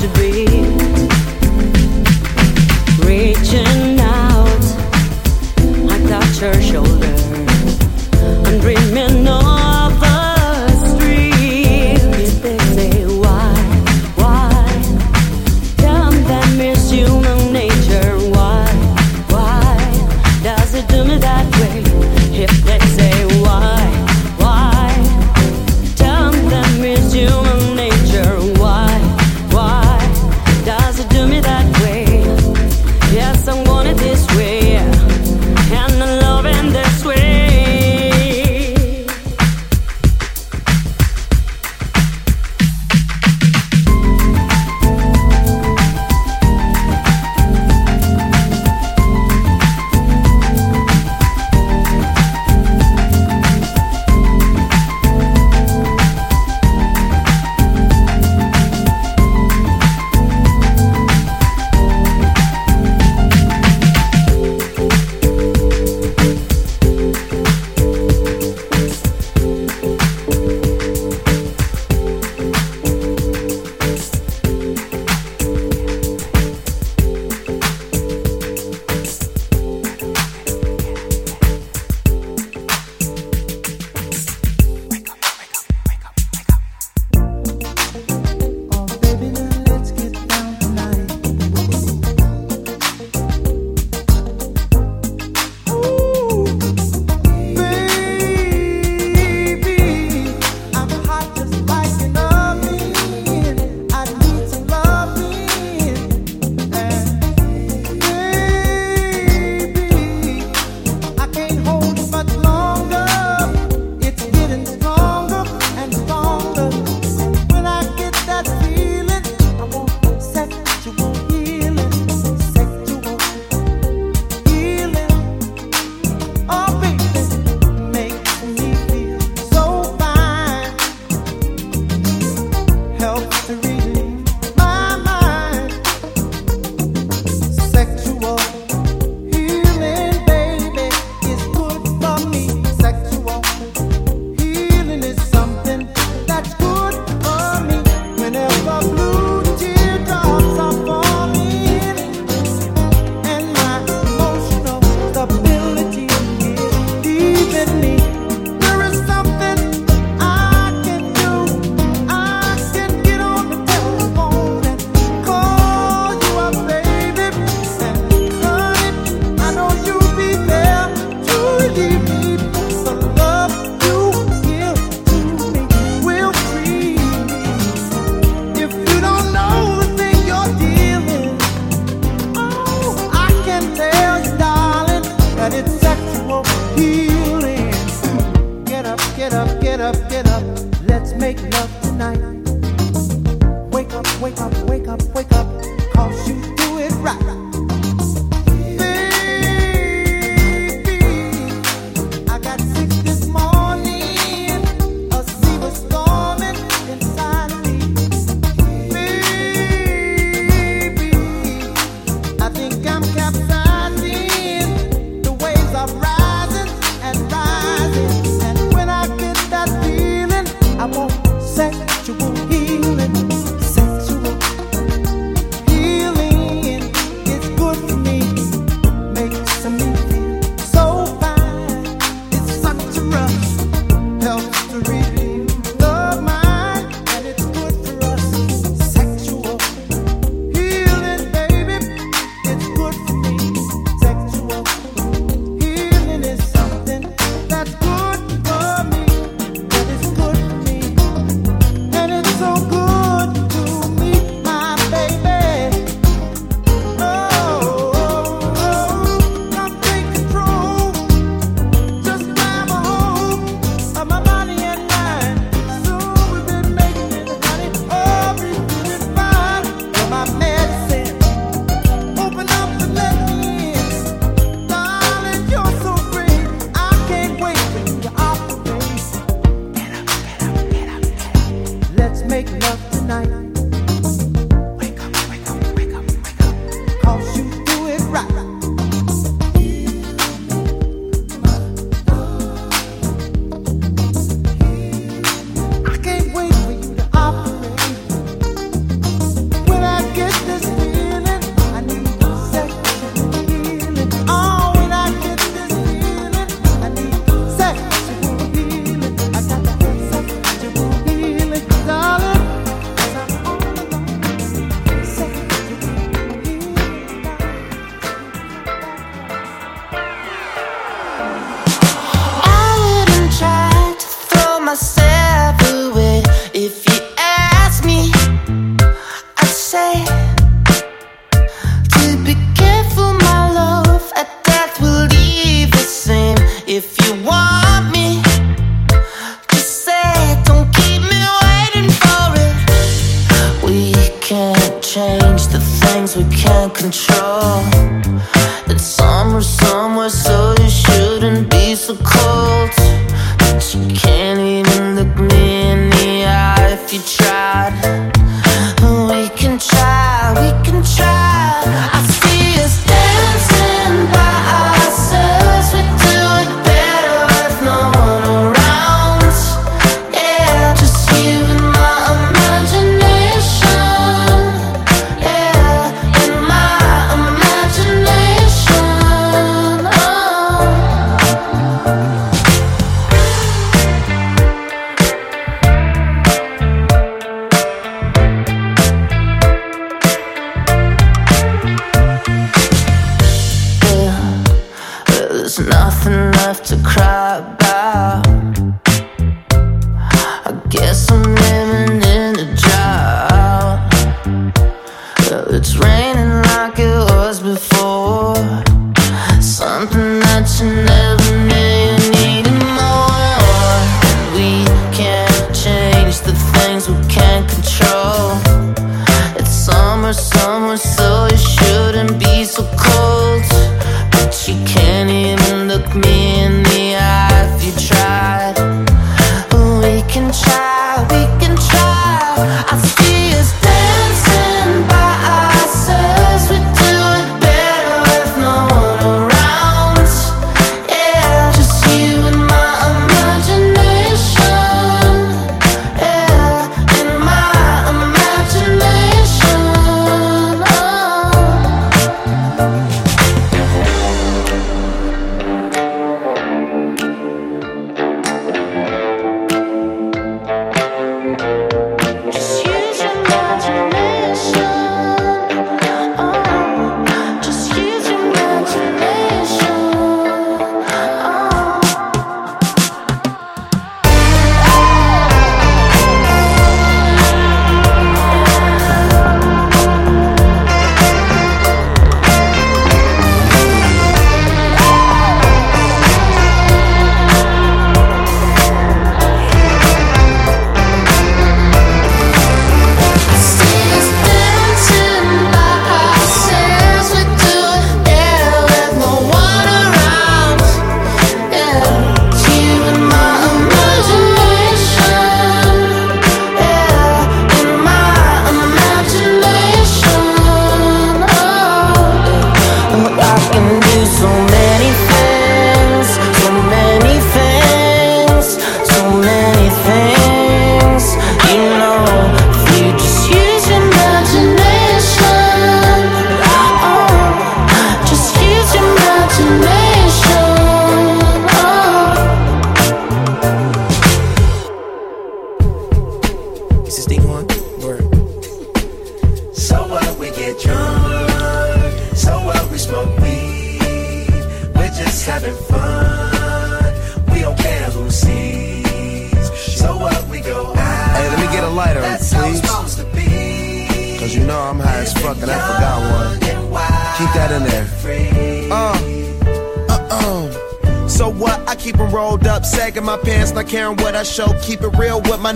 to be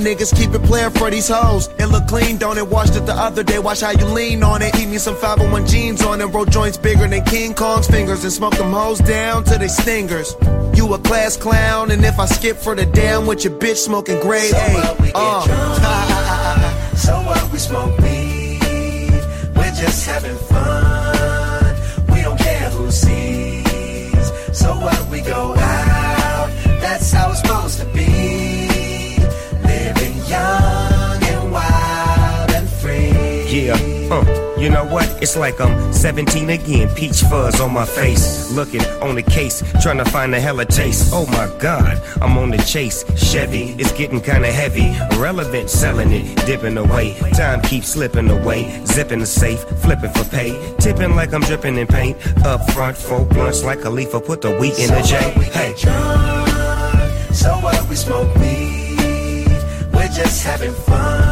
niggas keep it playing for these hoes. It look clean, don't it? Washed it the other day. Watch how you lean on it. Eat me some 501 jeans on and roll joints bigger than King Kong's fingers and smoke them hoes down to they stingers. You a class clown, and if I skip for the damn with your bitch smoking grade so what We get uh. drunk, so what we smoke weed. We're just Yeah, uh, you know what? It's like I'm 17 again. Peach fuzz on my face. Looking on the case, trying to find a hella taste. Oh my god, I'm on the chase. Chevy, it's getting kinda heavy. Irrelevant, selling it, dipping away. Time keeps slipping away. Zipping the safe, flipping for pay. Tipping like I'm dripping in paint. Up front, four blunts like Khalifa put the wheat in the jay Hey. Drunk, so what we smoke me? We're just having fun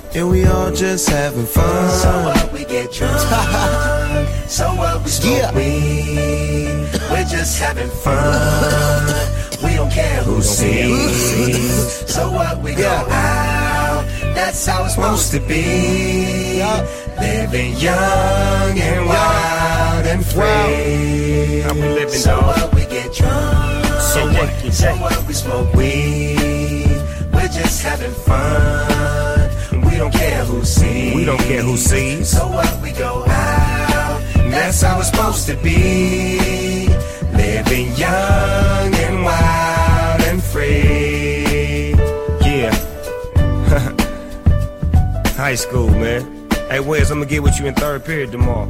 and we all just having fun. So what we get drunk. so what we smoke Yeah. weed. We're just having fun. We don't care who sees. So what we go out. That's how it's supposed to be. Yeah. Living young and wild and free. How we living, so dog? what we get drunk. So what So what we smoke weed. We're just having fun. We don't care who sees. We don't care who sees. So what we go out. That's how it's supposed to be. Living young and wild and free. Yeah. High school, man. Hey, Wes, I'm gonna get with you in third period tomorrow.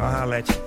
I'll holler at you.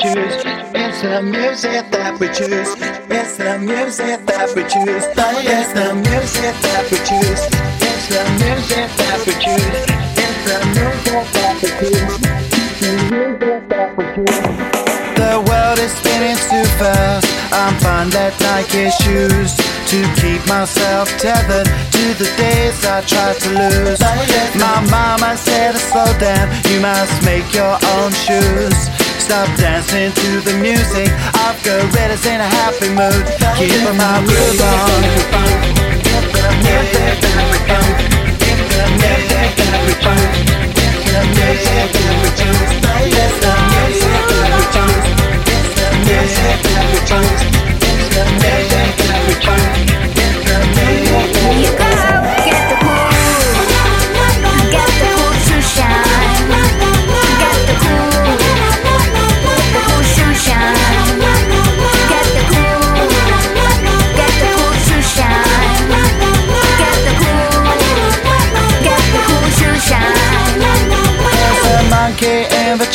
choose. It's the music that we choose. It's the music that we choose. It's the music that we choose. It's the music that we choose. It's the music that we choose. The music that we choose. The world is spinning too fast. I'm fine that Nike shoes to keep myself tethered to the days I tried to lose. My mama said to slow down, you must make your own shoes stop dancing to the music of the reddest in a happy mood. Keep my groove on. It's the music that we find.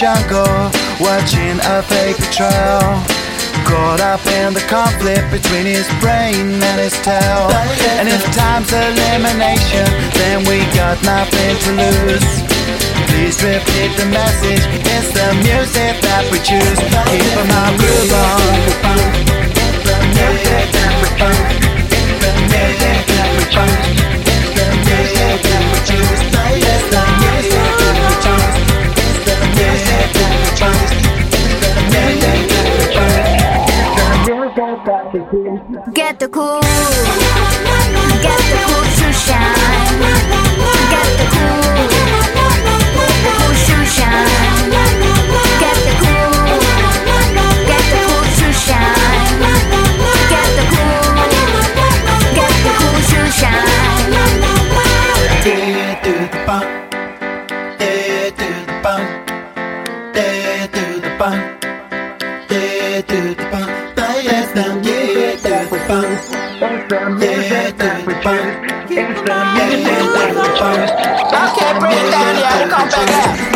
jungle, watching a fake betrayal. Caught up in the conflict between his brain and his tail. And if time's elimination, then we got nothing to lose. Please repeat the message, it's the music that we choose. Keep our groove on. The. The music that we funk. Get the cool. Stop back.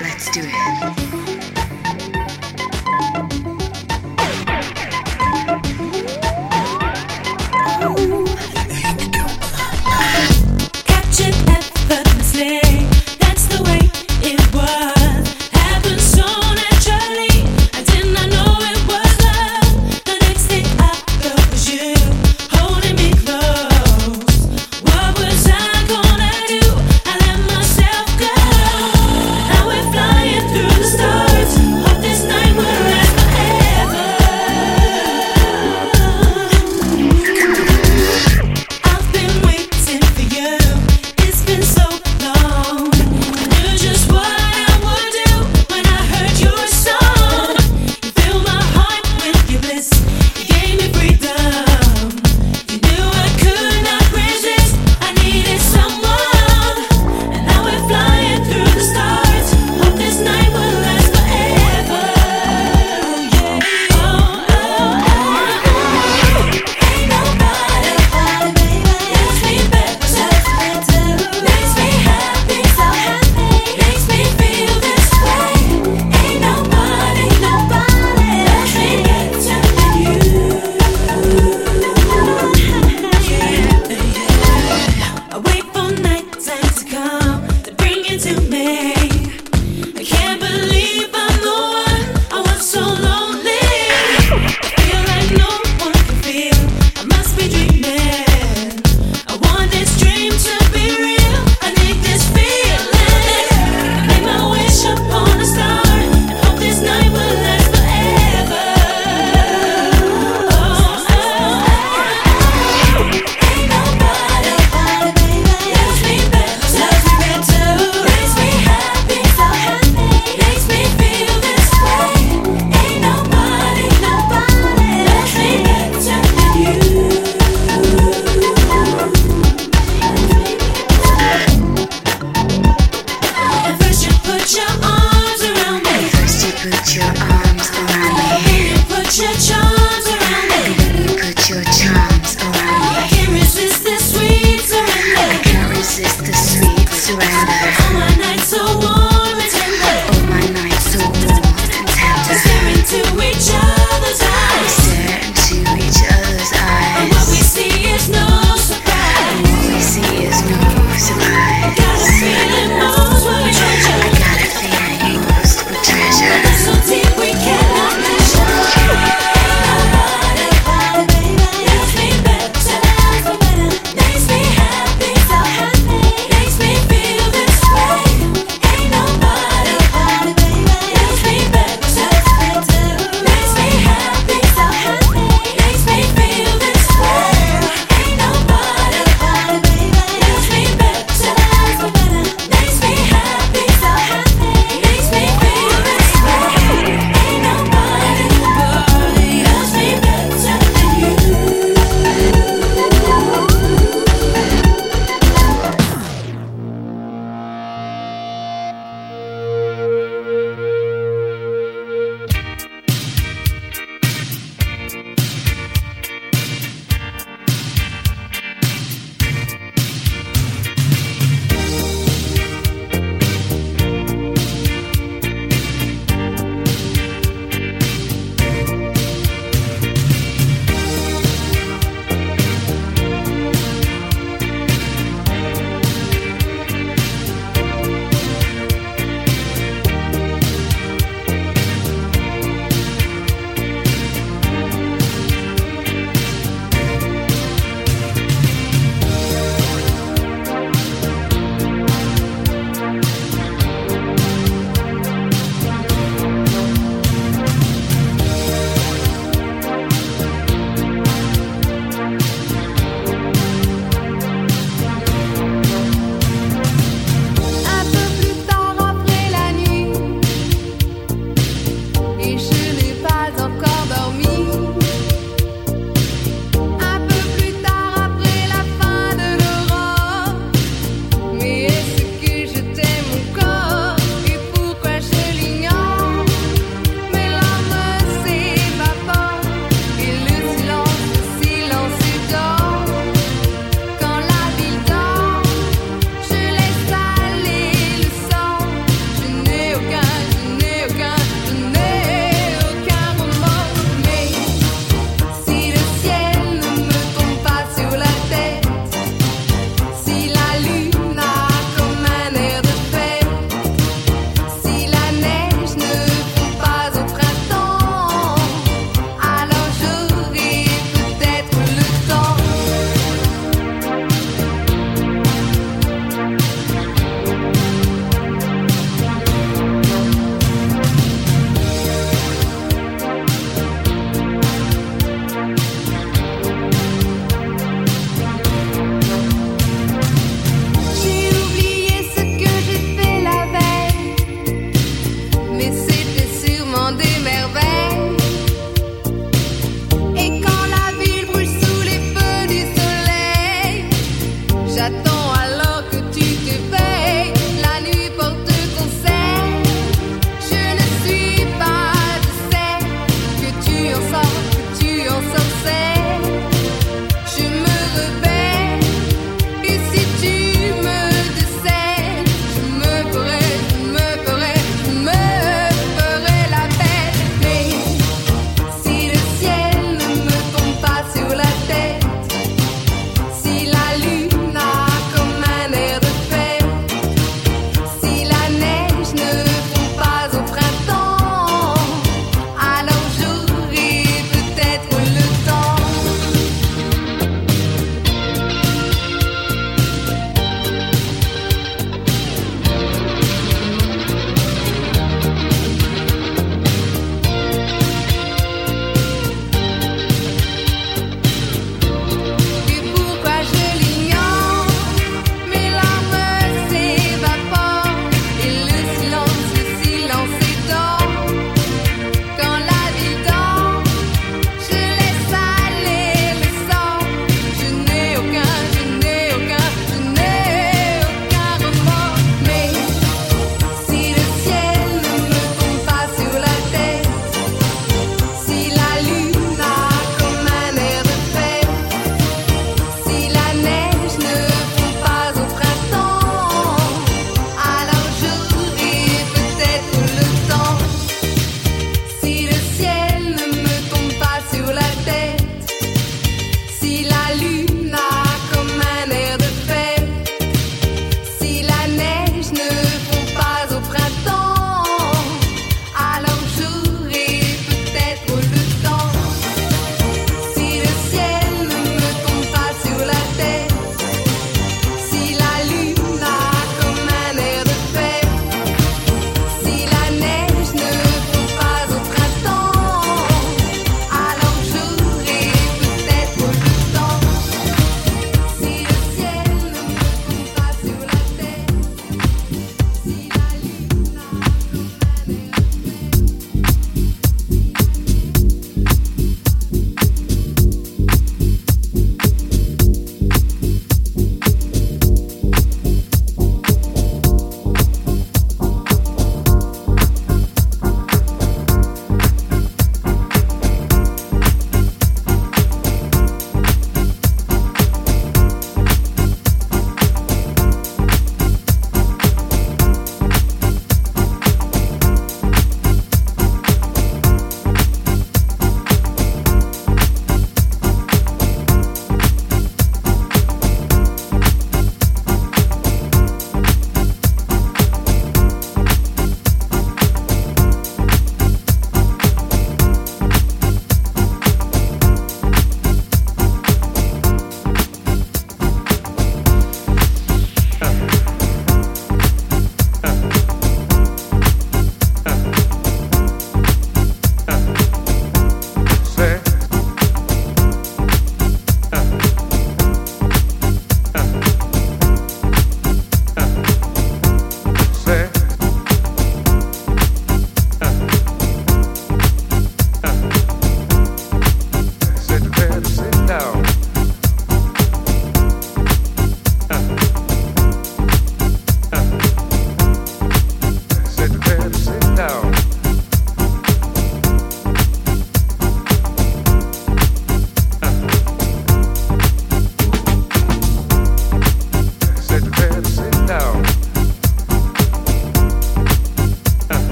Let's do it.